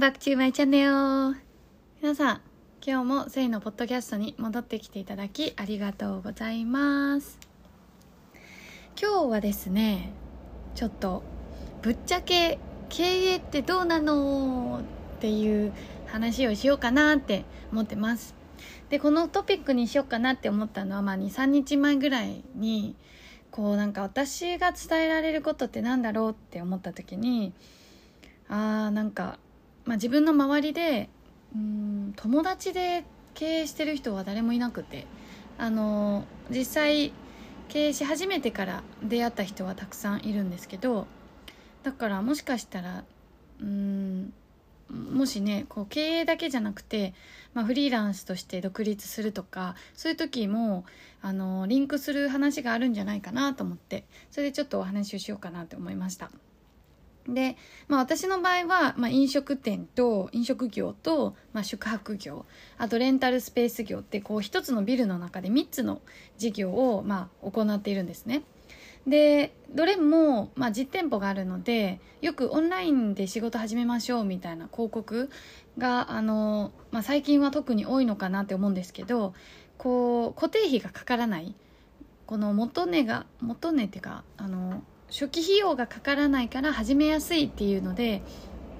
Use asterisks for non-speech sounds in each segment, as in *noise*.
Back to my channel! 皆さん、今日もセイのポッドキャストに戻ってきていただきありがとうございます。今日はですね、ちょっとぶっちゃけ経営ってどうなのっていう話をしようかなって思ってます。でこのトピックにしようかなって思ったのは、まあ、23日前ぐらいにこうなんか私が伝えられることってなんだろうって思った時にあーなんか、まあ、自分の周りでうん友達で経営してる人は誰もいなくてあの実際経営し始めてから出会った人はたくさんいるんですけどだからもしかしたらうんもしねこう経営だけじゃなくて、まあ、フリーランスとして独立するとかそういう時もあのリンクする話があるんじゃないかなと思ってそれでちょっとお話をしようかなと思いました。で、まあ、私の場合は、まあ、飲食店と飲食業と、まあ、宿泊業あとレンタルスペース業ってこう一つのビルの中で3つの事業を、まあ、行っているんですね。でどれも、まあ、実店舗があるのでよくオンラインで仕事始めましょうみたいな広告があの、まあ、最近は特に多いのかなって思うんですけどこう固定費がかからないこの元値が元値っていうかあの初期費用がかからないから始めやすいっていうので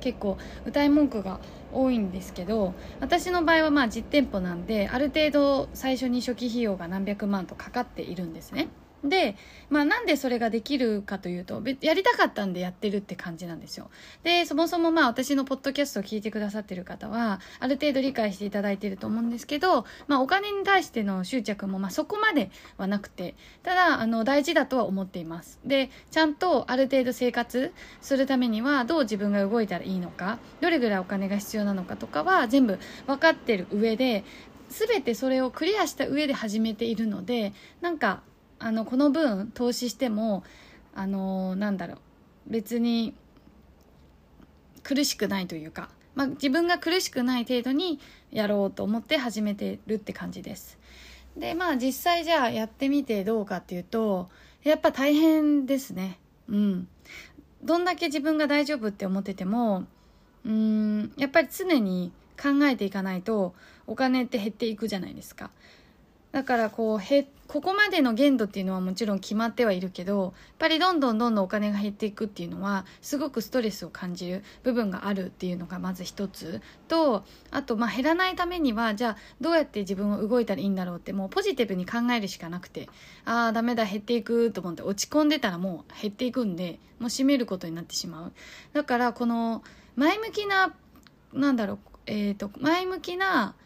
結構歌い文句が多いんですけど私の場合はまあ実店舗なんである程度最初に初期費用が何百万とかかっているんですね。で、まあなんでそれができるかというと、やりたかったんでやってるって感じなんですよ。で、そもそもまあ私のポッドキャストを聞いてくださってる方は、ある程度理解していただいてると思うんですけど、まあお金に対しての執着もまあそこまではなくて、ただ、あの、大事だとは思っています。で、ちゃんとある程度生活するためには、どう自分が動いたらいいのか、どれぐらいお金が必要なのかとかは全部分かってる上で、全てそれをクリアした上で始めているので、なんか、あのこの分投資してもあのなんだろう別に苦しくないというか、まあ、自分が苦しくない程度にやろうと思って始めてるって感じです。でまあ実際じゃあやってみてどうかっていうとやっぱ大変ですね。うん。どんだけ自分が大丈夫って思っててもうんやっぱり常に考えていかないとお金って減っていくじゃないですか。だからこうへここまでの限度っていうのはもちろん決まってはいるけどやっぱりどんどんどんどんお金が減っていくっていうのはすごくストレスを感じる部分があるっていうのがまず一つ。とあとまあ減らないためにはじゃあどうやって自分を動いたらいいんだろうってもうポジティブに考えるしかなくてああダメだ減っていくと思って落ち込んでたらもう減っていくんでもう閉めることになってしまう。だからこの前向きななんだろうえっ、ー、と前向きな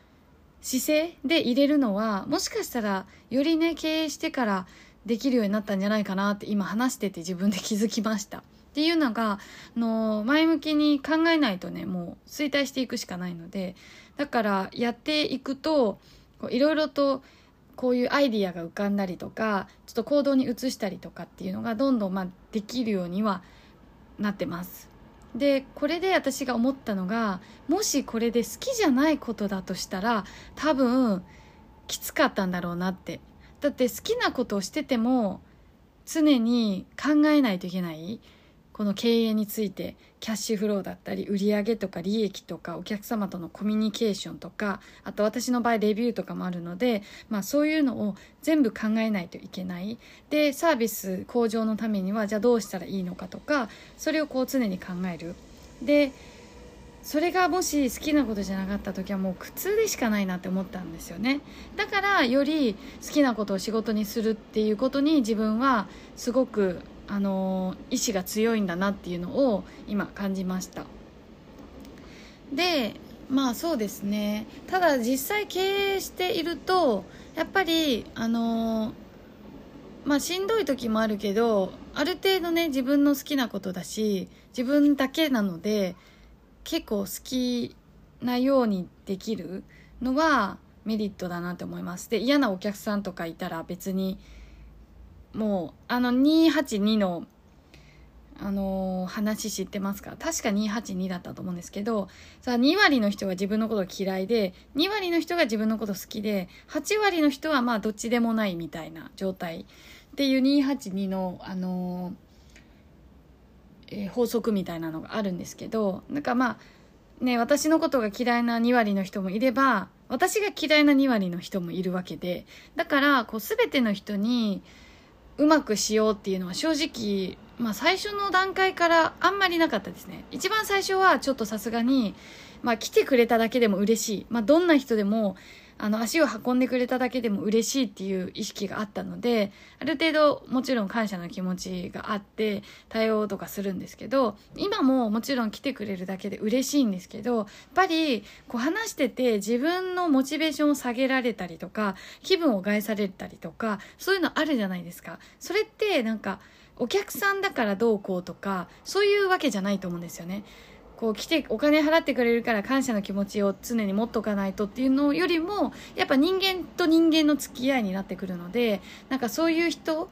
姿勢で入れるのはもしかしたらよりね経営してからできるようになったんじゃないかなって今話してて自分で気づきました。っていうのがあの前向きに考えないとねもう衰退していくしかないのでだからやっていくといろいろとこういうアイディアが浮かんだりとかちょっと行動に移したりとかっていうのがどんどんまあできるようにはなってます。でこれで私が思ったのがもしこれで好きじゃないことだとしたら多分きつかったんだろうなって。だって好きなことをしてても常に考えないといけない。この経営についてキャッシュフローだったり売上とか利益とかお客様とのコミュニケーションとかあと私の場合レビューとかもあるので、まあ、そういうのを全部考えないといけない。でサービス向上のためにはじゃあどうしたらいいのかとかそれをこう常に考える。でそれがもし好きなことじゃなかった時はもう苦痛でしかないなって思ったんですよね。だからより好きなことを仕事にするっていうことに自分はすごくあの意志が強いんだなっていうのを今感じました。でまあそうですね。ただ実際経営しているとやっぱりあのまあしんどい時もあるけどある程度ね自分の好きなことだし自分だけなので結構好きなようにできるのはメリットだなって思います。で嫌なお客さんとかいたら別にもうあの282のあのー、話知ってますか？確か282だったと思うんですけどさあ2割の人が自分のこと嫌いで2割の人が自分のこと好きで8割の人はまあどっちでもないみたいな状態っていう282の、あの、えー、法則みたいなのがあるんですけどなんかまあね私のことが嫌いな2割の人もいれば私が嫌いな2割の人もいるわけでだからこう全ての人にうまくしようっていうのは正直、まあ、最初の段階からあんまりなかったですね。一番最初はちょっとさすがに、まあ、来てくれただけでも嬉しい、まあ、どんな人でもあの足を運んでくれただけでも嬉しいっていう意識があったのである程度もちろん感謝の気持ちがあって対応とかするんですけど今ももちろん来てくれるだけで嬉しいんですけどやっぱりこう話してて自分のモチベーションを下げられたりとか気分を害されたりとかそういうのあるじゃないですか。それってなんかお客さんだからどうこうとかそういうわけじゃないと思うんですよね。こう来てお金払ってくれるから感謝の気持ちを常に持っとかないとっていうのよりもやっぱ人間と人間の付き合いになってくるのでなんかそういう人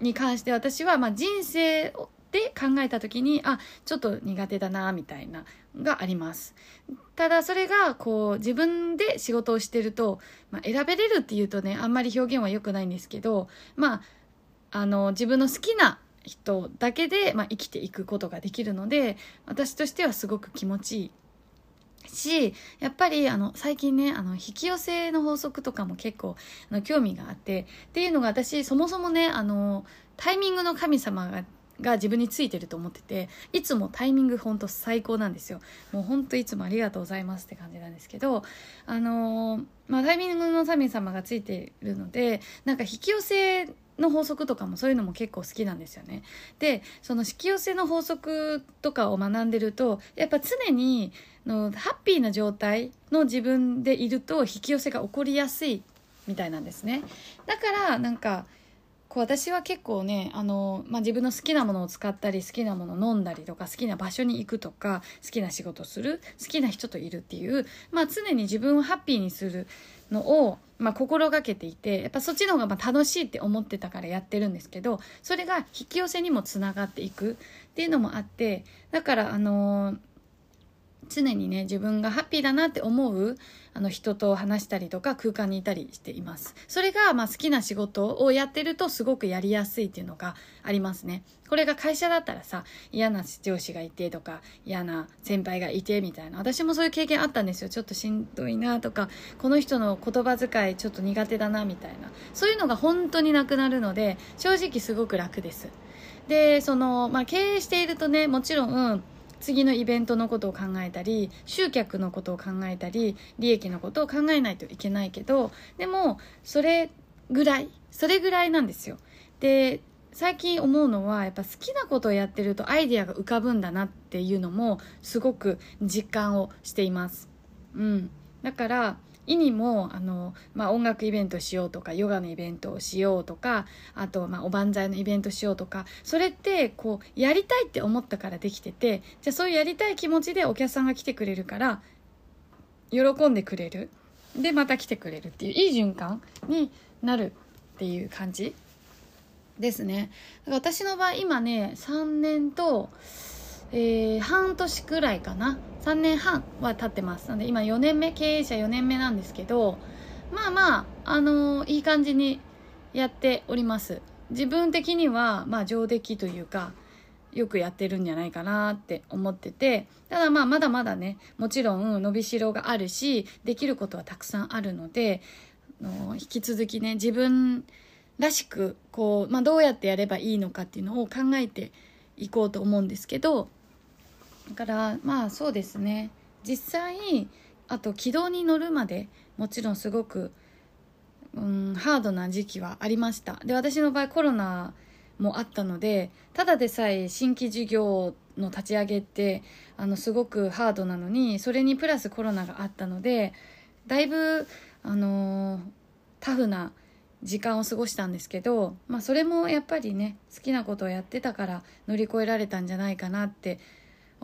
に関して私はまあ人生で考えた時にあちょっと苦手だなみたいながあります。ただそれがこう自分で仕事をしてると、まあ、選べれるっていうとねあんまり表現は良くないんですけどまああの自分の好きな人だけで、まあ、生きていくことができるので私としてはすごく気持ちいいしやっぱりあの最近ねあの引き寄せの法則とかも結構あの興味があってっていうのが私そもそもねあのタイミングの神様がが自分についてると思ってていつもタイミングほんと最高なんですよ。もうほんといつもありがとうございますって感じなんですけどあの、まあタイミングの神様がついてるのでなんか引き寄せの法則とかもそういうのも結構好きなんですよね。でその引き寄せの法則とかを学んでるとやっぱ常にのハッピーな状態の自分でいると引き寄せが起こりやすいみたいなんですね。だからなんかこう私は結構ねあの、まあ、自分の好きなものを使ったり好きなものを飲んだりとか好きな場所に行くとか好きな仕事する好きな人といるっていう、まあ、常に自分をハッピーにするのを、まあ、心がけていてやっぱそっちの方がま楽しいって思ってたからやってるんですけどそれが引き寄せにもつながっていくっていうのもあってだからあのー常にね自分がハッピーだなって思うあの人と話したりとか空間にいたりしています。それがまあ好きな仕事をやってるとすごくやりやすいっていうのがありますね。これが会社だったらさ嫌な上司がいてとか嫌な先輩がいてみたいな。私もそういう経験あったんですよ。ちょっとしんどいなとかこの人の言葉遣いちょっと苦手だなみたいな。そういうのが本当になくなるので正直すごく楽です。でその、まあ、経営しているとねもちろん次のイベントのことを考えたり集客のことを考えたり利益のことを考えないといけないけどでもそれぐらいそれぐらいなんですよ。で最近思うのはやっぱ好きなことをやってるとアイデアが浮かぶんだなっていうのもすごく実感をしています。うん。だから意味もあの、まあ、音楽イベントしようとかヨガのイベントをしようとかあと、まあ、おばんざいのイベントしようとかそれってこうやりたいって思ったからできててじゃあそういうやりたい気持ちでお客さんが来てくれるから喜んでくれる。でまた来てくれるっていういい循環になるっていう感じですね。私の場合今ね3年とえー、半年くらいかな。3年半は経ってます。なので今4年目経営者4年目なんですけどまあまああのー、いい感じにやっております。自分的にはまあ上出来というかよくやってるんじゃないかなって思っててただまあまだまだねもちろん伸びしろがあるしできることはたくさんあるのでの引き続きね自分らしくこう、まあ、どうやってやればいいのかっていうのを考えていこうと思うんですけどだからまあそうですね。実際あと軌道に乗るまでもちろんすごく、うん、ハードな時期はありました。で私の場合コロナもあったのでただでさえ新規事業の立ち上げってあのすごくハードなのにそれにプラスコロナがあったのでだいぶ、あの、タフな時間を過ごしたんですけど、まあ、それもやっぱりね好きなことをやってたから乗り越えられたんじゃないかなって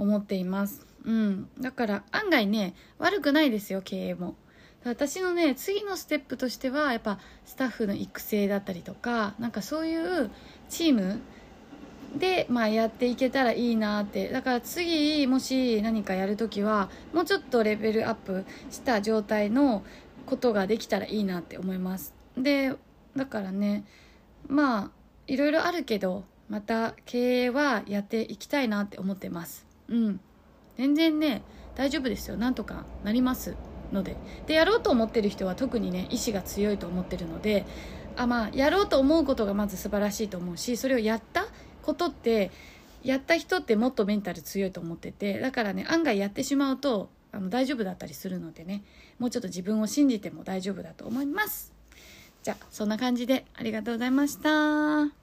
思っています、うん、だから案外ね悪くないですよ経営も。私のね次のステップとしてはやっぱスタッフの育成だったりとかなんかそういうチームで、まあ、やっていけたらいいなって。だから次もし何かやるときはもうちょっとレベルアップした状態のことができたらいいなって思います。でだからねまあいろいろあるけどまた経営はやっていきたいなって思ってます。うん。全然ね大丈夫ですよ。なんとかなりますので。でやろうと思ってる人は特にね意志が強いと思ってるのであまあやろうと思うことがまず素晴らしいと思うしそれをやったことってやった人ってもっとメンタル強いと思っててだからね案外やってしまうとあの大丈夫だったりするのでねもうちょっと自分を信じても大丈夫だと思います。じゃあそんな感じでありがとうございました。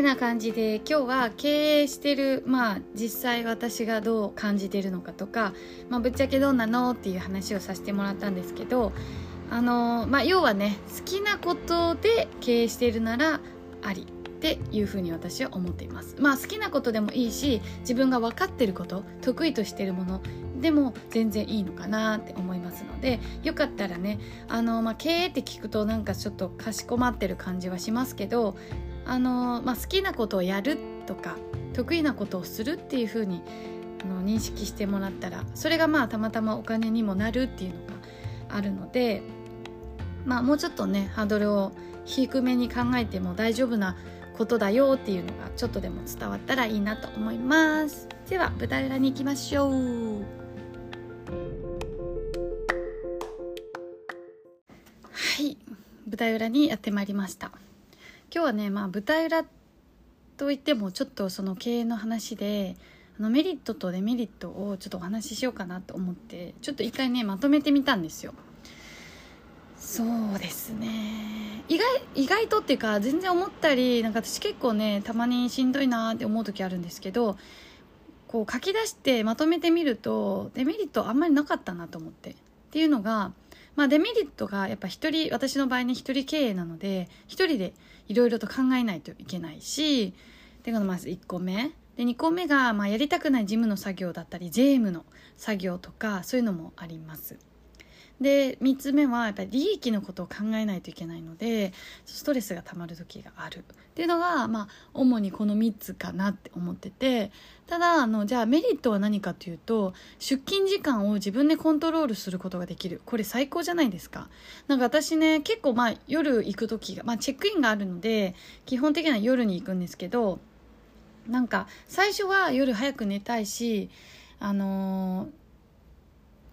てな感じで今日は経営してるまあ実際私がどう感じてるのかとか、まあ、ぶっちゃけどうなのっていう話をさせてもらったんですけどあのまあ、要はね好きなことで経営してるならありっていうふうに私は思っています。まあ好きなことでもいいし自分が分かってること得意としてるものでも全然いいのかなって思いますのでよかったらねあの、まあ、経営って聞くとなんかちょっとかしこまってる感じはしますけどあの、まあ、好きなことをやるとか得意なことをするっていうふうにあの認識してもらったらそれがまあたまたまお金にもなるっていうのがあるのでまあもうちょっとねハードルを低めに考えても大丈夫なことだよっていうのがちょっとでも伝わったらいいなと思います。では舞台裏に行きましょう。はい。舞台裏にやってまいりました。今日はねまあ舞台裏といってもちょっとその経営の話であのメリットとデメリットをちょっとお話ししようかなと思ってちょっと一回ねまとめてみたんですよ。そうですね。意外意外とっていうか全然思ったりなんか私結構ねたまにしんどいなって思う時あるんですけどこう書き出してまとめてみるとデメリットあんまりなかったなと思って。っていうのが、まあ、デメリットがやっぱ一人私の場合に一人経営なので一人でいろいろと考えないといけないしっていうのがまず1個目。で2個目が、まあ、やりたくない事務の作業だったり税務の作業とかそういうのもあります。で3つ目はやっぱり利益のことを考えないといけないのでストレスがたまる時がある。っていうのが、まあ、主にこの3つかなって思っててただあのじゃあメリットは何かというと出勤時間を自分でコントロールすることができる。これ最高じゃないですか。なんか私ね結構まあ夜行く時が、まあ、チェックインがあるので基本的には夜に行くんですけどなんか最初は夜早く寝たいしあのー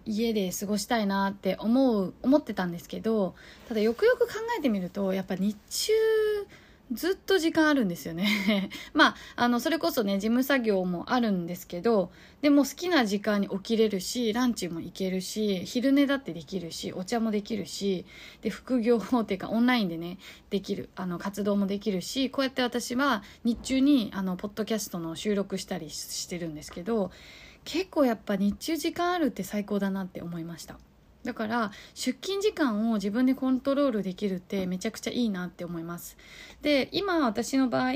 家で過ごしたいなって思う思ってたんですけどただよくよく考えてみるとやっぱ日中ずっと時間あるんですよね。*laughs* まああのそれこそね事務作業もあるんですけどでも好きな時間に起きれるしランチも行けるし昼寝だってできるしお茶もできるしで副業っていうかオンラインでねできるあの活動もできるしこうやって私は日中にあのポッドキャストの収録したりしてるんですけど結構やっぱ日中時間あるって最高だなって思いました。だから出勤時間を自分でコントロールできるってめちゃくちゃいいなって思います。で今私の場合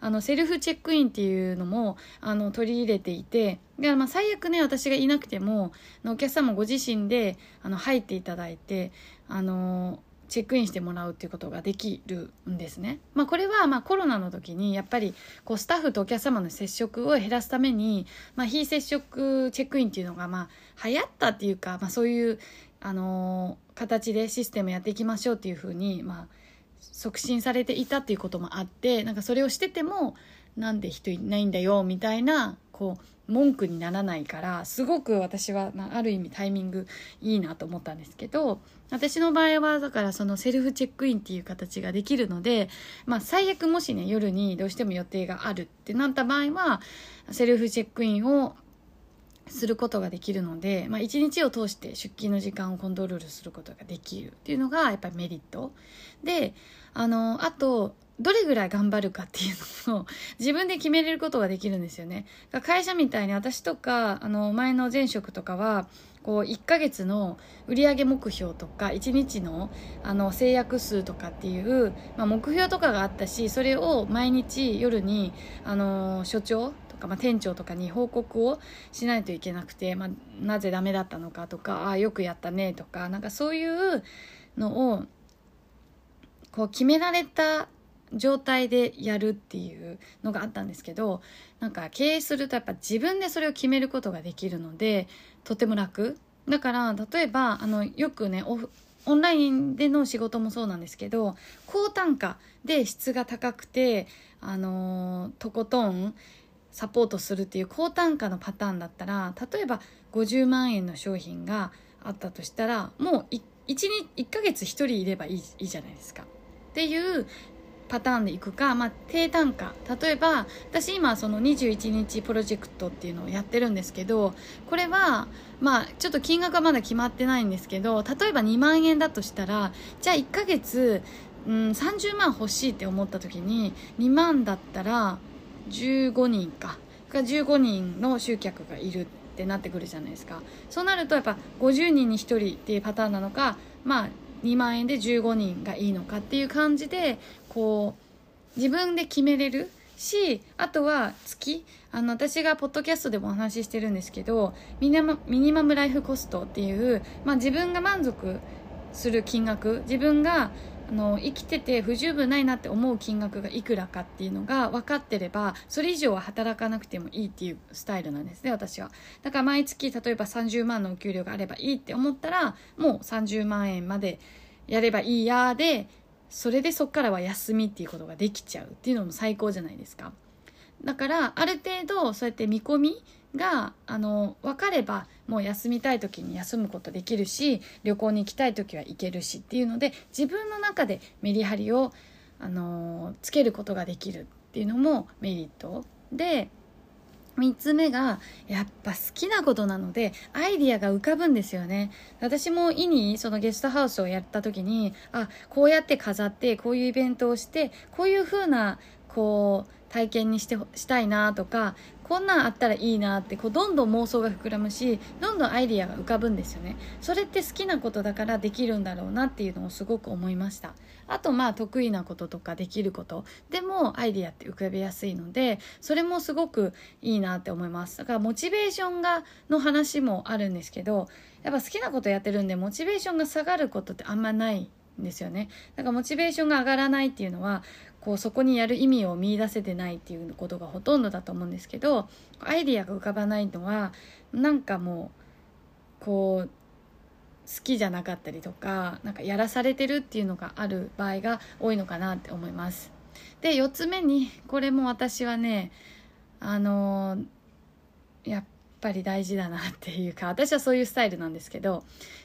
あのセルフチェックインっていうのもあの取り入れていてで、まあ、最悪ね私がいなくてもお客様ご自身であの入っていただいてあのチェックインしてもらうっていうことができるんですね。まあ、これはまコロナの時にやっぱりこうスタッフとお客様の接触を減らすために、まあ、非接触チェックインっていうのがまあ流行ったっていうか、まあ、そういう、あの、形でシステムやっていきましょうっていうふうに、ま、促進されていたっていうこともあってなんかそれをしててもなんで人いないんだよみたいなこう文句にならないからすごく私は、まあ、る意味タイミングいいなと思ったんですけど私の場合はだからそのセルフチェックインっていう形ができるので、まあ、最悪もしね夜にどうしても予定があるってなった場合はセルフチェックインをすることができるので、まあ、一日を通して出勤の時間をコントロールすることができるっていうのがやっぱりメリット。であのあとどれぐらい頑張るかっていうのを *laughs* 自分で決めれることができるんですよね。会社みたいに私とか、あの、前の前職とかは、こう、1ヶ月の売上目標とか、1日の、あの、制約数とかっていう、まあ、目標とかがあったし、それを毎日夜に、あの、所長とか、まあ、店長とかに報告をしないといけなくて、まあ、なぜダメだったのかとか、ああ、よくやったねとか、なんかそういうのを、こう、決められた状態でやるっていうのがあったんですけどなんか経営するとやっぱ自分でそれを決めることができるのでとても楽。だから例えばあのよくねオンラインでの仕事もそうなんですけど高単価で質が高くてあのとことんサポートするっていう高単価のパターンだったら例えば50万円の商品があったとしたらもう 1, 1, 1ヶ月1人いればいいいいじゃないですか。っていうパターンでいくか、まあ、低単価。例えば私今その21日プロジェクトっていうのをやってるんですけどこれはまあちょっと金額はまだ決まってないんですけど例えば2万円だとしたらじゃあ1ヶ月、うん、30万欲しいって思った時に2万だったら15人か。が15人の集客がいるってなってくるじゃないですか。そうなるとやっぱ50人に1人っていうパターンなのかまあ2万円で15人がいいのかっていう感じでこう自分で決めれるしあとは月あの私がポッドキャストでもお話ししてるんですけどミニマミニマムライフコストっていう、まあ、自分が満足する金額自分があの生きてて不十分ないなって思う金額がいくらかっていうのが分かってればそれ以上は働かなくてもいいっていうスタイルなんですね私は。だから毎月例えば30万のお給料があればいいって思ったらもう30万円までやればいいやでそれでそっからは休みっていうことができちゃうっていうのも最高じゃないですか。だからある程度そうやって見込みがあの分かればもう休みたい時に休むことできるし旅行に行きたい時は行けるしっていうので自分の中でメリハリをあのつけることができるっていうのもメリット。で3つ目がやっぱ好きなことなのでアイディアが浮かぶんですよね。私も意にそのゲストハウスをやった時にあこうやって飾ってこういうイベントをしてこういう風なこう体験にしてしたいなとかこんなんあったらいいなってこうどんどん妄想が膨らむしどんどんアイディアが浮かぶんですよね。それって好きなことだからできるんだろうなっていうのをすごく思いました。あとまあ得意なこととかできること。でもアイディアって浮かびやすいのでそれもすごくいいなって思います。だからモチベーションがの話もあるんですけどやっぱ好きなことやってるんでモチベーションが下がることってあんまないですよねだからモチベーションが上がらないっていうのはこうそこにやる意味を見いだせてないっていうことがほとんどだと思うんですけどアイディアが浮かばないのはなんかもうこう好きじゃなかったりとかなんかやらされてるっていうのがある場合が多いのかなって思います。で4つ目にこれも私はねあのやっぱり大事だなっていうか私はそういうスタイルなんですけど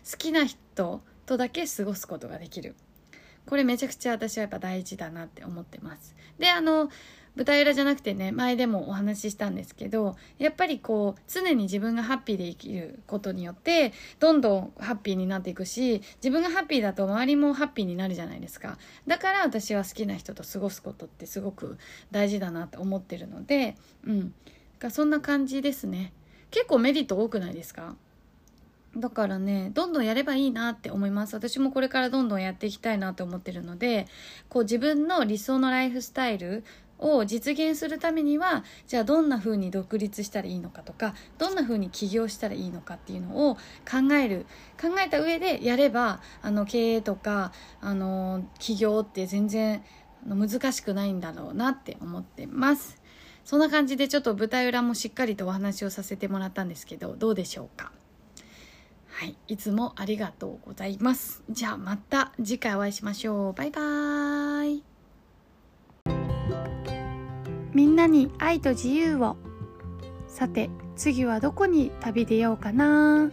好きな人とだけ過ごすことができる。これめちゃくちゃ私はやっぱ大事だなって思ってます。であの舞台裏じゃなくてね前でもお話ししたんですけどやっぱりこう常に自分がハッピーで生きることによってどんどんハッピーになっていくし自分がハッピーだと周りもハッピーになるじゃないですか。だから私は好きな人と過ごすことってすごく大事だなって思ってるのでうん。そんな感じですね。結構メリット多くないですか？だからねどんどんやればいいなって思います。私もこれからどんどんやっていきたいなと思ってるのでこう自分の理想のライフスタイルを実現するためにはじゃあどんな風に独立したらいいのかとかどんな風に起業したらいいのかっていうのを考える。考えた上でやればあの経営とかあの起業って全然難しくないんだろうなって思ってます。そんな感じでちょっと舞台裏もしっかりとお話をさせてもらったんですけどどうでしょうか？はい、いつもありがとうございます。じゃあまた次回お会いしましょう。バイバーイ。みんなに愛と自由を。さて、次はどこに旅出ようかな